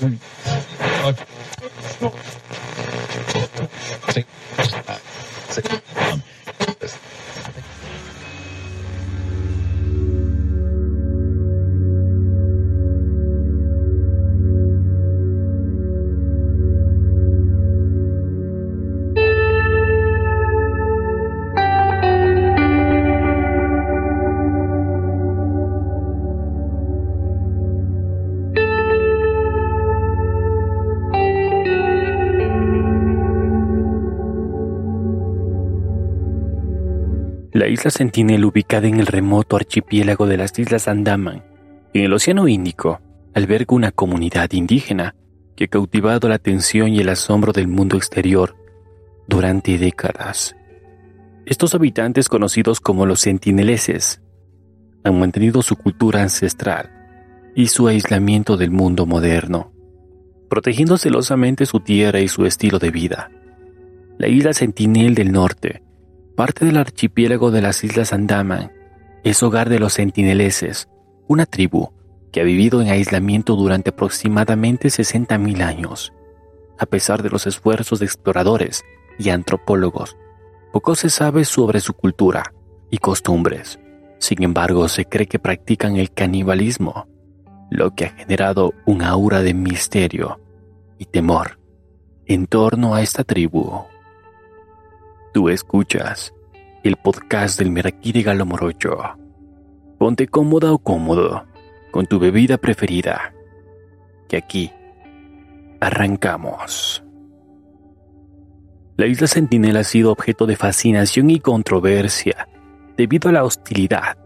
Thank you. La isla Sentinel, ubicada en el remoto archipiélago de las Islas Andaman, en el Océano Índico, alberga una comunidad indígena que ha cautivado la atención y el asombro del mundo exterior durante décadas. Estos habitantes, conocidos como los sentineleses, han mantenido su cultura ancestral y su aislamiento del mundo moderno, protegiendo celosamente su tierra y su estilo de vida. La isla Sentinel del Norte Parte del archipiélago de las Islas Andaman es hogar de los sentineleses, una tribu que ha vivido en aislamiento durante aproximadamente 60.000 años. A pesar de los esfuerzos de exploradores y antropólogos, poco se sabe sobre su cultura y costumbres. Sin embargo, se cree que practican el canibalismo, lo que ha generado un aura de misterio y temor en torno a esta tribu. Tú escuchas el podcast del Merakiri Galo Morocho. Ponte cómoda o cómodo con tu bebida preferida. Que aquí arrancamos. La isla Sentinel ha sido objeto de fascinación y controversia debido a la hostilidad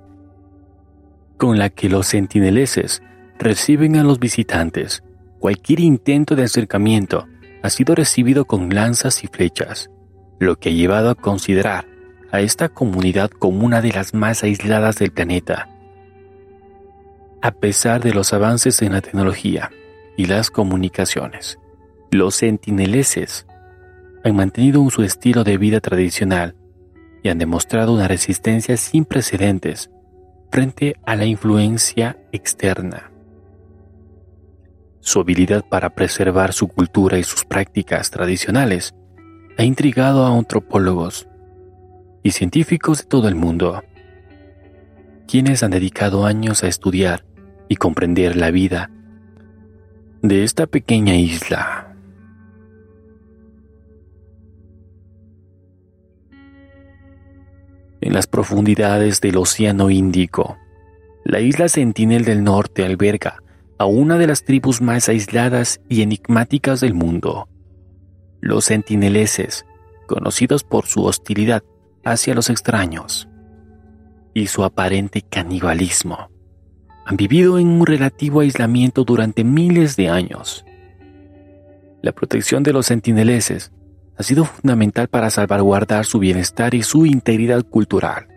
con la que los sentineleses reciben a los visitantes. Cualquier intento de acercamiento ha sido recibido con lanzas y flechas lo que ha llevado a considerar a esta comunidad como una de las más aisladas del planeta. A pesar de los avances en la tecnología y las comunicaciones, los sentineleses han mantenido su estilo de vida tradicional y han demostrado una resistencia sin precedentes frente a la influencia externa. Su habilidad para preservar su cultura y sus prácticas tradicionales ha intrigado a antropólogos y científicos de todo el mundo, quienes han dedicado años a estudiar y comprender la vida de esta pequeña isla. En las profundidades del Océano Índico, la isla Sentinel del Norte alberga a una de las tribus más aisladas y enigmáticas del mundo los sentineleses, conocidos por su hostilidad hacia los extraños y su aparente canibalismo, han vivido en un relativo aislamiento durante miles de años. La protección de los sentineleses ha sido fundamental para salvaguardar su bienestar y su integridad cultural.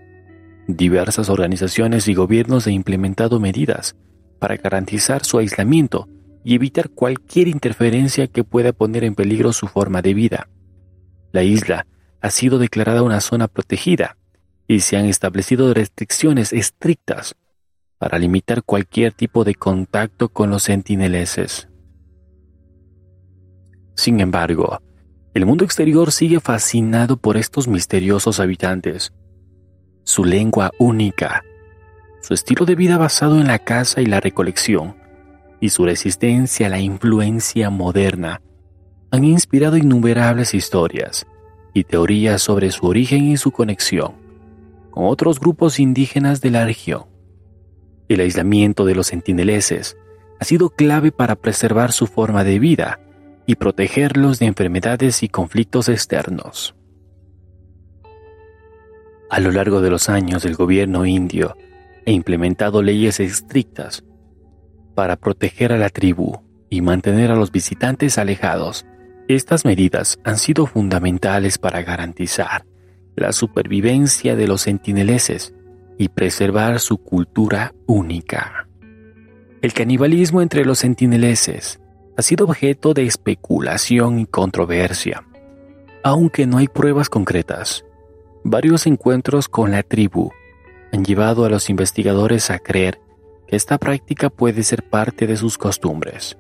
Diversas organizaciones y gobiernos han implementado medidas para garantizar su aislamiento y evitar cualquier interferencia que pueda poner en peligro su forma de vida. La isla ha sido declarada una zona protegida y se han establecido restricciones estrictas para limitar cualquier tipo de contacto con los sentineleses. Sin embargo, el mundo exterior sigue fascinado por estos misteriosos habitantes. Su lengua única, su estilo de vida basado en la caza y la recolección, y su resistencia a la influencia moderna han inspirado innumerables historias y teorías sobre su origen y su conexión con otros grupos indígenas de la región. El aislamiento de los sentineleses ha sido clave para preservar su forma de vida y protegerlos de enfermedades y conflictos externos. A lo largo de los años el gobierno indio ha implementado leyes estrictas para proteger a la tribu y mantener a los visitantes alejados. Estas medidas han sido fundamentales para garantizar la supervivencia de los sentineleses y preservar su cultura única. El canibalismo entre los sentineleses ha sido objeto de especulación y controversia, aunque no hay pruebas concretas. Varios encuentros con la tribu han llevado a los investigadores a creer esta práctica puede ser parte de sus costumbres.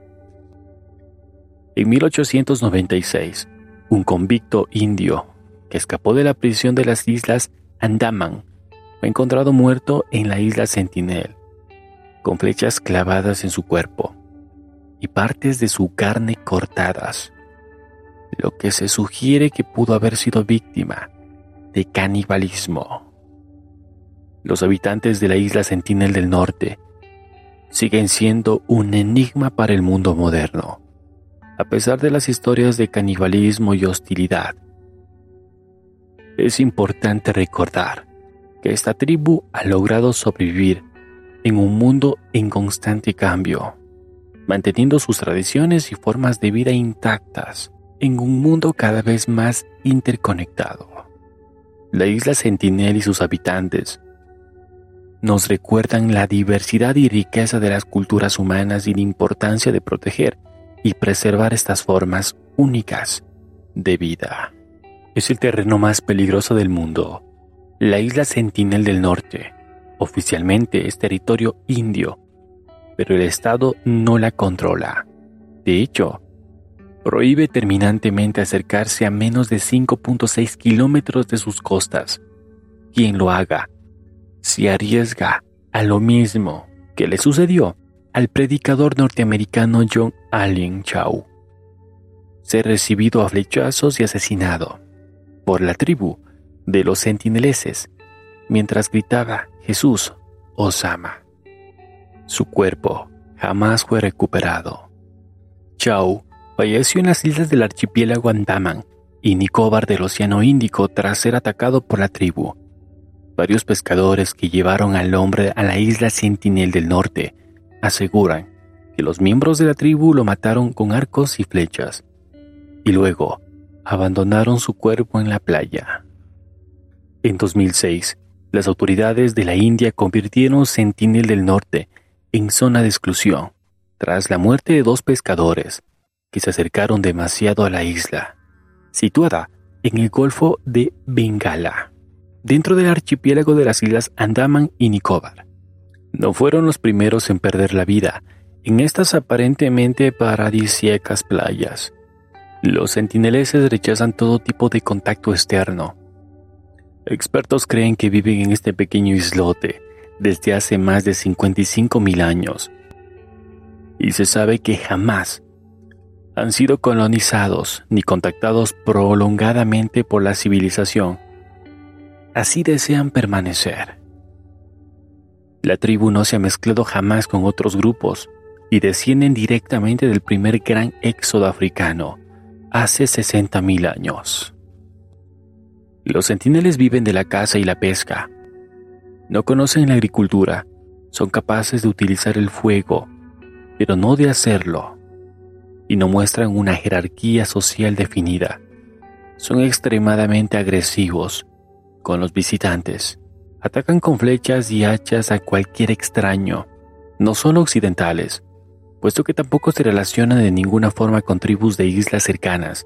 En 1896, un convicto indio que escapó de la prisión de las islas Andaman fue encontrado muerto en la isla Sentinel, con flechas clavadas en su cuerpo y partes de su carne cortadas, lo que se sugiere que pudo haber sido víctima de canibalismo. Los habitantes de la isla Sentinel del Norte siguen siendo un enigma para el mundo moderno, a pesar de las historias de canibalismo y hostilidad. Es importante recordar que esta tribu ha logrado sobrevivir en un mundo en constante cambio, manteniendo sus tradiciones y formas de vida intactas en un mundo cada vez más interconectado. La isla Sentinel y sus habitantes nos recuerdan la diversidad y riqueza de las culturas humanas y la importancia de proteger y preservar estas formas únicas de vida. Es el terreno más peligroso del mundo. La isla Sentinel del Norte oficialmente es territorio indio, pero el Estado no la controla. De hecho, prohíbe terminantemente acercarse a menos de 5.6 kilómetros de sus costas. Quien lo haga se arriesga a lo mismo que le sucedió al predicador norteamericano John Allen Chau. Ser recibido a flechazos y asesinado por la tribu de los sentineleses mientras gritaba Jesús Osama. Su cuerpo jamás fue recuperado. Chau falleció en las islas del archipiélago Andaman y Nicobar del Océano Índico tras ser atacado por la tribu Varios pescadores que llevaron al hombre a la isla Sentinel del Norte aseguran que los miembros de la tribu lo mataron con arcos y flechas y luego abandonaron su cuerpo en la playa. En 2006, las autoridades de la India convirtieron Sentinel del Norte en zona de exclusión tras la muerte de dos pescadores que se acercaron demasiado a la isla, situada en el Golfo de Bengala dentro del archipiélago de las islas Andaman y Nicobar. No fueron los primeros en perder la vida en estas aparentemente paradisíacas playas. Los sentineleses rechazan todo tipo de contacto externo. Expertos creen que viven en este pequeño islote desde hace más de 55 mil años. Y se sabe que jamás han sido colonizados ni contactados prolongadamente por la civilización así desean permanecer. La tribu no se ha mezclado jamás con otros grupos y descienden directamente del primer gran éxodo africano, hace 60.000 años. Los centineles viven de la caza y la pesca. No conocen la agricultura, son capaces de utilizar el fuego, pero no de hacerlo, y no muestran una jerarquía social definida. Son extremadamente agresivos con los visitantes. Atacan con flechas y hachas a cualquier extraño, no solo occidentales, puesto que tampoco se relacionan de ninguna forma con tribus de islas cercanas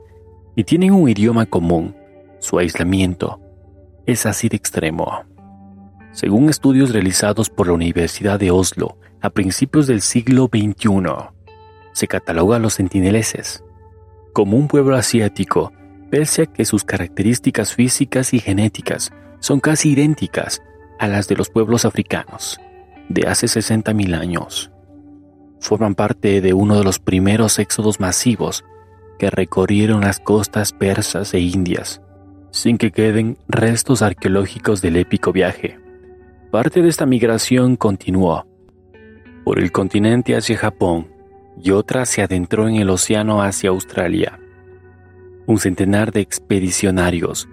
y tienen un idioma común. Su aislamiento es así de extremo. Según estudios realizados por la Universidad de Oslo a principios del siglo XXI, se cataloga a los sentineleses como un pueblo asiático pese a que sus características físicas y genéticas son casi idénticas a las de los pueblos africanos de hace 60.000 años. Forman parte de uno de los primeros éxodos masivos que recorrieron las costas persas e indias, sin que queden restos arqueológicos del épico viaje. Parte de esta migración continuó por el continente hacia Japón y otra se adentró en el océano hacia Australia un centenar de expedicionarios,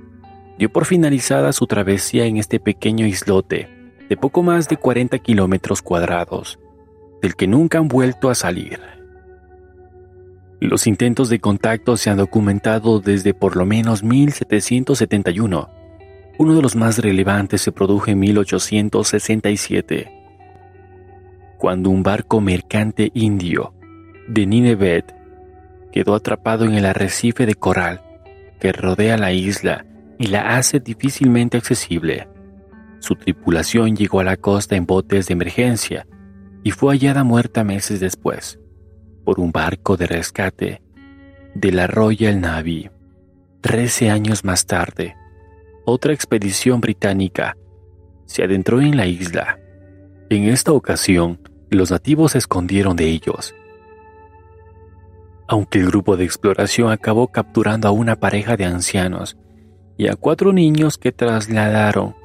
dio por finalizada su travesía en este pequeño islote de poco más de 40 kilómetros cuadrados, del que nunca han vuelto a salir. Los intentos de contacto se han documentado desde por lo menos 1771. Uno de los más relevantes se produjo en 1867, cuando un barco mercante indio de Nineveh quedó atrapado en el arrecife de coral que rodea la isla y la hace difícilmente accesible. Su tripulación llegó a la costa en botes de emergencia y fue hallada muerta meses después por un barco de rescate de la Royal Navy. Trece años más tarde, otra expedición británica se adentró en la isla. En esta ocasión, los nativos se escondieron de ellos. Aunque el grupo de exploración acabó capturando a una pareja de ancianos y a cuatro niños que trasladaron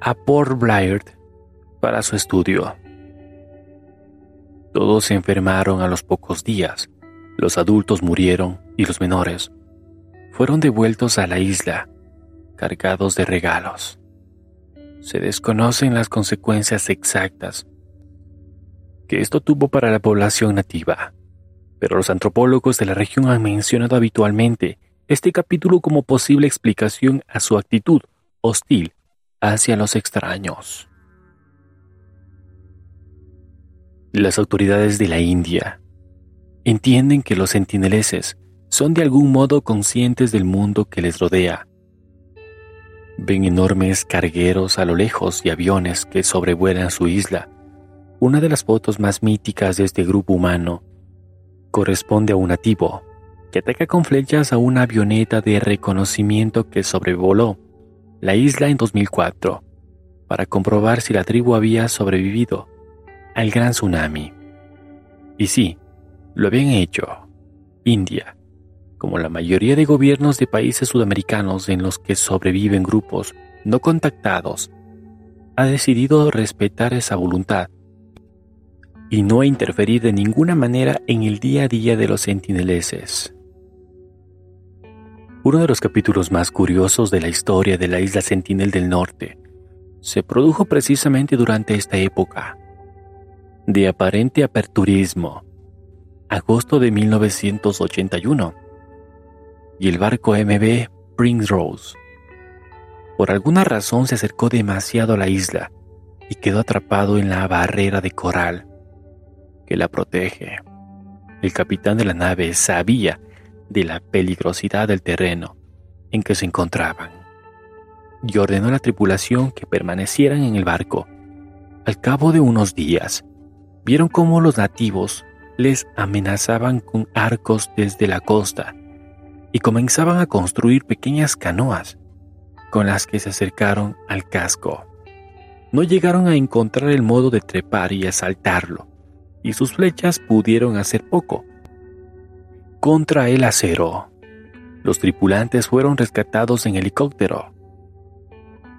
a Port Blair para su estudio. Todos se enfermaron a los pocos días, los adultos murieron y los menores fueron devueltos a la isla cargados de regalos. Se desconocen las consecuencias exactas que esto tuvo para la población nativa, pero los antropólogos de la región han mencionado habitualmente este capítulo como posible explicación a su actitud hostil hacia los extraños. Las autoridades de la India entienden que los sentineleses son de algún modo conscientes del mundo que les rodea Ven enormes cargueros a lo lejos y aviones que sobrevuelan su isla. Una de las fotos más míticas de este grupo humano corresponde a un nativo que ataca con flechas a una avioneta de reconocimiento que sobrevoló la isla en 2004 para comprobar si la tribu había sobrevivido al gran tsunami. Y sí, lo habían hecho. India, como la mayoría de gobiernos de países sudamericanos en los que sobreviven grupos no contactados, ha decidido respetar esa voluntad y no interferir de ninguna manera en el día a día de los sentineleses. Uno de los capítulos más curiosos de la historia de la isla Sentinel del Norte se produjo precisamente durante esta época. De aparente aperturismo, agosto de 1981, y el barco MB Rose. Por alguna razón se acercó demasiado a la isla y quedó atrapado en la barrera de coral que la protege. El capitán de la nave sabía de la peligrosidad del terreno en que se encontraban y ordenó a la tripulación que permanecieran en el barco. Al cabo de unos días, vieron cómo los nativos les amenazaban con arcos desde la costa y comenzaban a construir pequeñas canoas con las que se acercaron al casco. No llegaron a encontrar el modo de trepar y asaltarlo, y sus flechas pudieron hacer poco. Contra el acero, los tripulantes fueron rescatados en helicóptero.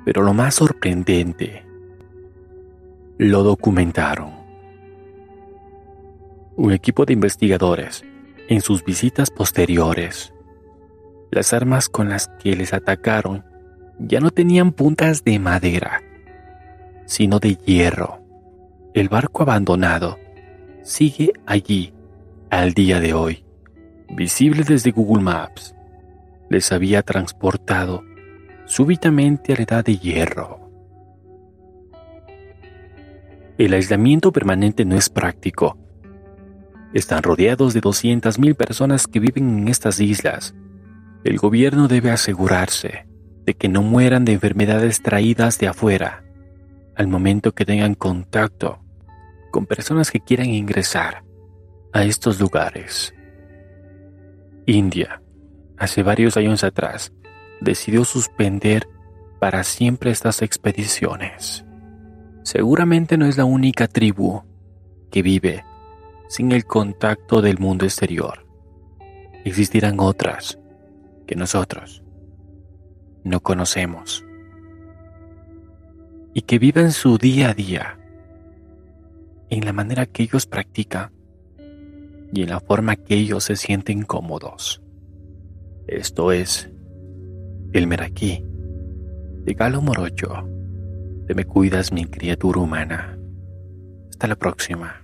Pero lo más sorprendente, lo documentaron. Un equipo de investigadores, en sus visitas posteriores, las armas con las que les atacaron ya no tenían puntas de madera, sino de hierro. El barco abandonado sigue allí al día de hoy, visible desde Google Maps. Les había transportado súbitamente a la edad de hierro. El aislamiento permanente no es práctico. Están rodeados de 200.000 personas que viven en estas islas el gobierno debe asegurarse de que no mueran de enfermedades traídas de afuera al momento que tengan contacto con personas que quieran ingresar a estos lugares. India, hace varios años atrás, decidió suspender para siempre estas expediciones. Seguramente no es la única tribu que vive sin el contacto del mundo exterior. Existirán otras que nosotros no conocemos y que viven su día a día en la manera que ellos practican y en la forma que ellos se sienten cómodos. Esto es el Meraquí de Galo Morocho. Te me cuidas, mi criatura humana. Hasta la próxima.